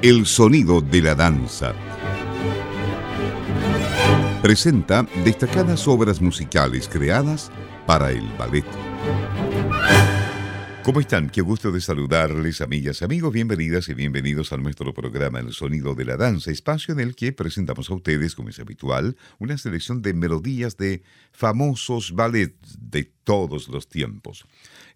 El sonido de la danza. Presenta destacadas obras musicales creadas para el ballet. ¿Cómo están? Qué gusto de saludarles, amigas, amigos. Bienvenidas y bienvenidos a nuestro programa El Sonido de la Danza, espacio en el que presentamos a ustedes, como es habitual, una selección de melodías de famosos ballets de todos los tiempos.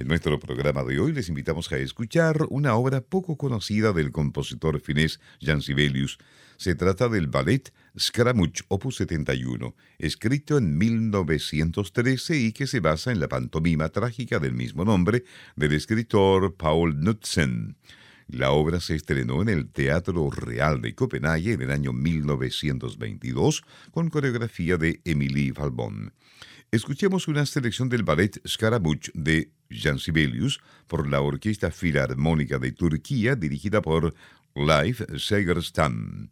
En nuestro programa de hoy les invitamos a escuchar una obra poco conocida del compositor finés Jan Sibelius. Se trata del ballet Scaramouche Opus 71, escrito en 1913 y que se basa en la pantomima trágica del mismo nombre del escritor Paul Knudsen. La obra se estrenó en el Teatro Real de Copenhague en el año 1922 con coreografía de Emilie Valbon. Escuchemos una selección del ballet Scaramouche de Jan Sibelius por la Orquesta Filarmónica de Turquía dirigida por Leif Segerstam.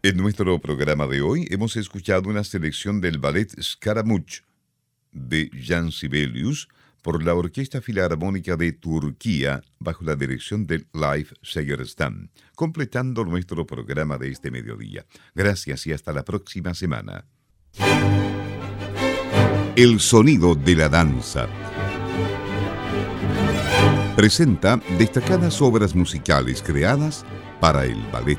En nuestro programa de hoy hemos escuchado una selección del ballet Scaramouche de Jan Sibelius por la Orquesta Filarmónica de Turquía bajo la dirección del Live Segerstam, completando nuestro programa de este mediodía. Gracias y hasta la próxima semana. El sonido de la danza. Presenta destacadas obras musicales creadas para el ballet.